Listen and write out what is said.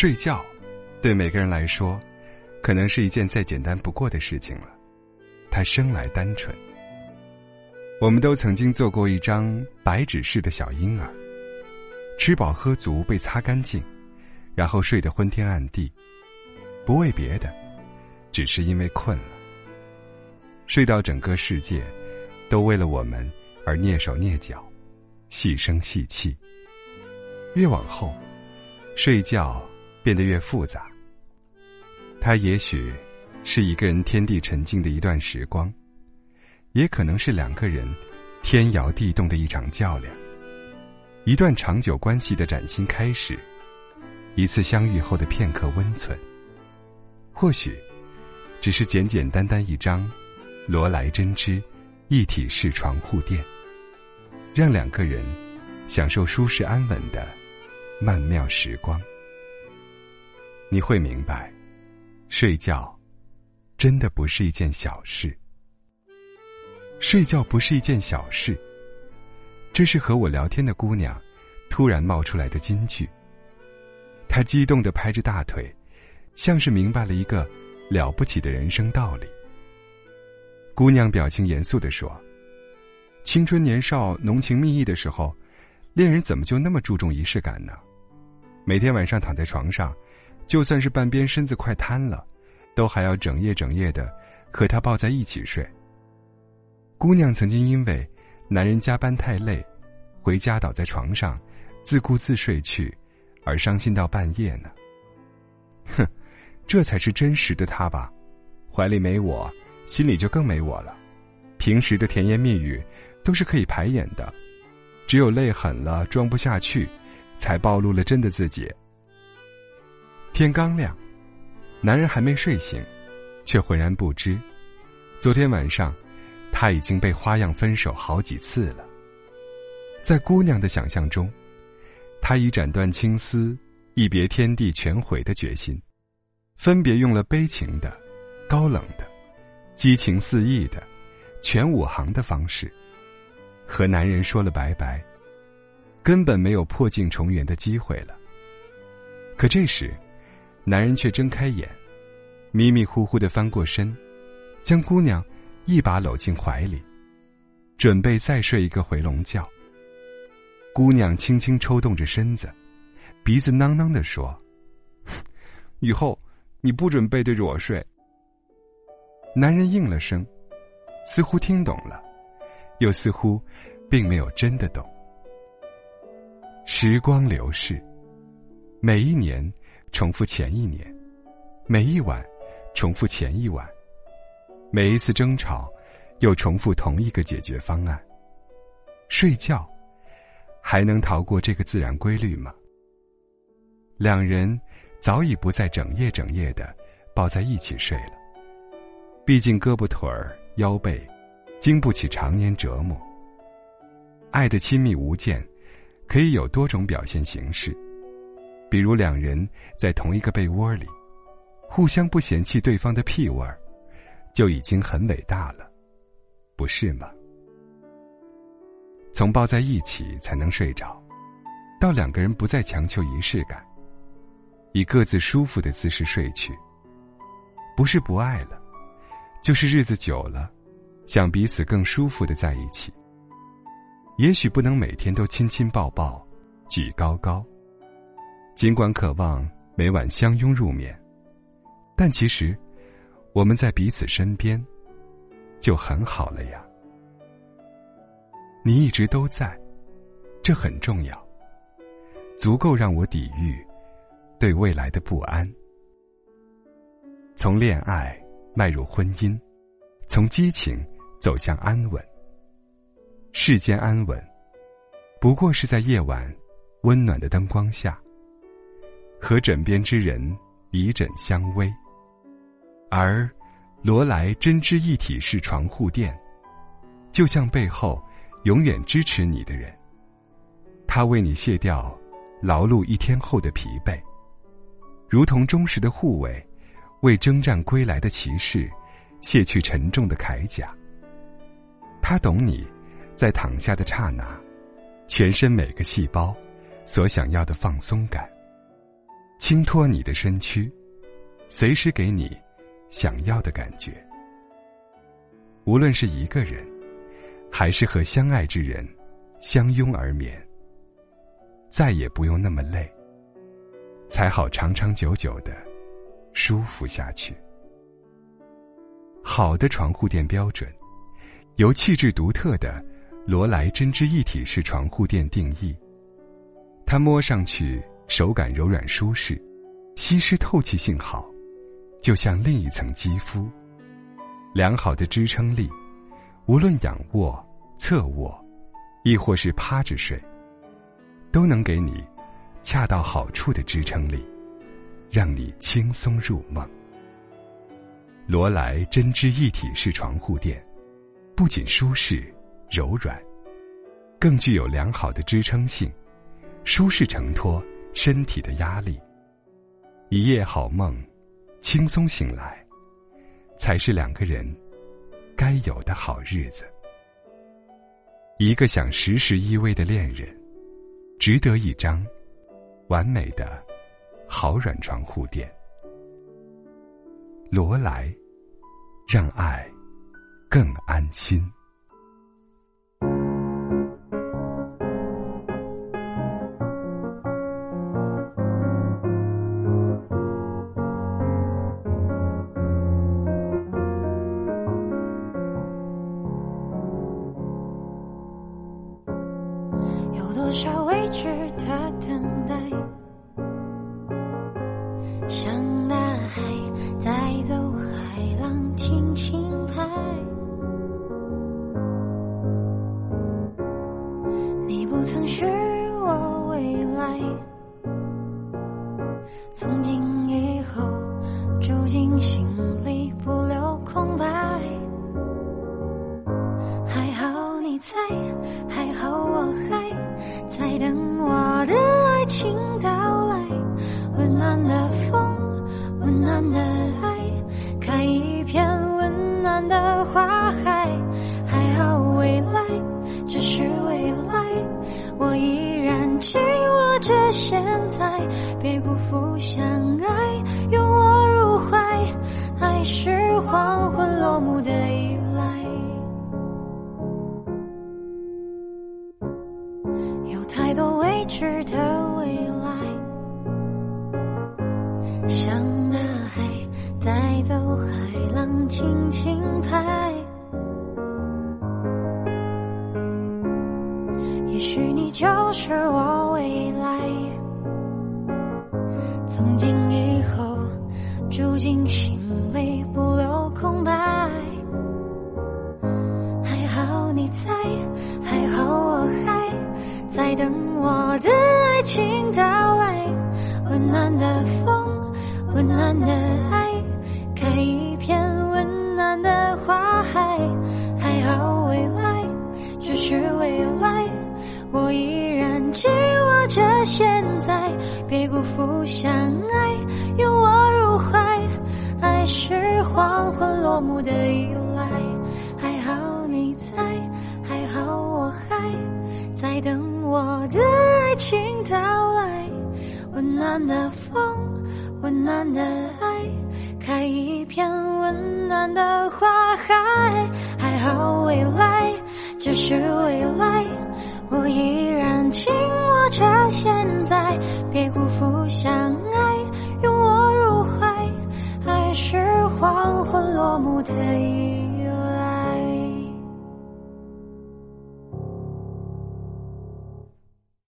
睡觉，对每个人来说，可能是一件再简单不过的事情了。它生来单纯。我们都曾经做过一张白纸似的小婴儿，吃饱喝足，被擦干净，然后睡得昏天暗地，不为别的，只是因为困了。睡到整个世界，都为了我们而蹑手蹑脚，细声细气。越往后，睡觉变得越复杂。它也许是一个人天地沉静的一段时光，也可能是两个人天摇地动的一场较量，一段长久关系的崭新开始，一次相遇后的片刻温存。或许，只是简简单单一张罗莱针织一体式床护垫，让两个人享受舒适安稳的。曼妙时光，你会明白，睡觉真的不是一件小事。睡觉不是一件小事，这是和我聊天的姑娘突然冒出来的金句。她激动的拍着大腿，像是明白了一个了不起的人生道理。姑娘表情严肃的说：“青春年少、浓情蜜意的时候，恋人怎么就那么注重仪式感呢？”每天晚上躺在床上，就算是半边身子快瘫了，都还要整夜整夜的和他抱在一起睡。姑娘曾经因为男人加班太累，回家倒在床上，自顾自睡去，而伤心到半夜呢。哼，这才是真实的他吧？怀里没我，心里就更没我了。平时的甜言蜜语都是可以排演的，只有累狠了，装不下去。才暴露了真的自己。天刚亮，男人还没睡醒，却浑然不知，昨天晚上他已经被花样分手好几次了。在姑娘的想象中，他已斩断青丝，一别天地全毁的决心，分别用了悲情的、高冷的、激情四溢的、全五行的方式，和男人说了拜拜。根本没有破镜重圆的机会了。可这时，男人却睁开眼，迷迷糊糊的翻过身，将姑娘一把搂进怀里，准备再睡一个回笼觉。姑娘轻轻抽动着身子，鼻子囔囔的说：“以后你不准背对着我睡。”男人应了声，似乎听懂了，又似乎并没有真的懂。时光流逝，每一年重复前一年，每一晚重复前一晚，每一次争吵又重复同一个解决方案。睡觉还能逃过这个自然规律吗？两人早已不再整夜整夜的抱在一起睡了，毕竟胳膊腿儿、腰背经不起常年折磨。爱的亲密无间。可以有多种表现形式，比如两人在同一个被窝里，互相不嫌弃对方的屁味儿，就已经很伟大了，不是吗？从抱在一起才能睡着，到两个人不再强求仪式感，以各自舒服的姿势睡去，不是不爱了，就是日子久了，想彼此更舒服的在一起。也许不能每天都亲亲抱抱，举高高。尽管渴望每晚相拥入眠，但其实我们在彼此身边就很好了呀。你一直都在，这很重要，足够让我抵御对未来的不安。从恋爱迈入婚姻，从激情走向安稳。世间安稳，不过是在夜晚温暖的灯光下，和枕边之人以枕相偎。而罗莱针织一体式床护垫，就像背后永远支持你的人，他为你卸掉劳碌一天后的疲惫，如同忠实的护卫为征战归来的骑士卸去沉重的铠甲。他懂你。在躺下的刹那，全身每个细胞所想要的放松感。轻托你的身躯，随时给你想要的感觉。无论是一个人，还是和相爱之人相拥而眠，再也不用那么累，才好长长久久的舒服下去。好的床护垫标准，由气质独特的罗莱针织一体式床护垫定义。它摸上去手感柔软舒适，吸湿透气性好，就像另一层肌肤。良好的支撑力，无论仰卧、侧卧，亦或是趴着睡，都能给你恰到好处的支撑力，让你轻松入梦。罗莱针织一体式床护垫，不仅舒适柔软，更具有良好的支撑性，舒适承托身体的压力。一夜好梦，轻松醒来，才是两个人该有的好日子。一个想时时依偎的恋人，值得一张完美的好软床护垫。罗莱，让爱更安心。多少未知的等待？像大海带走海浪，轻轻拍。你不曾许现在，别辜负相爱，拥我入怀。爱是黄昏落幕的依赖。有太多未知的未来，像大海带走海浪，轻轻拍。也许你就是我尽心里，不留空白。还好你在，还好我还在等我的爱情到来。温暖的风，温暖的爱，开一片温暖的花海。还好未来只是未来，我依然紧握着现在，别辜负相爱，的依赖。还好你在，还好我还在等我的爱情到来。温暖的风，温暖的爱，开一片温暖的花海。还好未来只是未来，我依然紧握着现在，别拥我入怀。爱是黄昏落幕的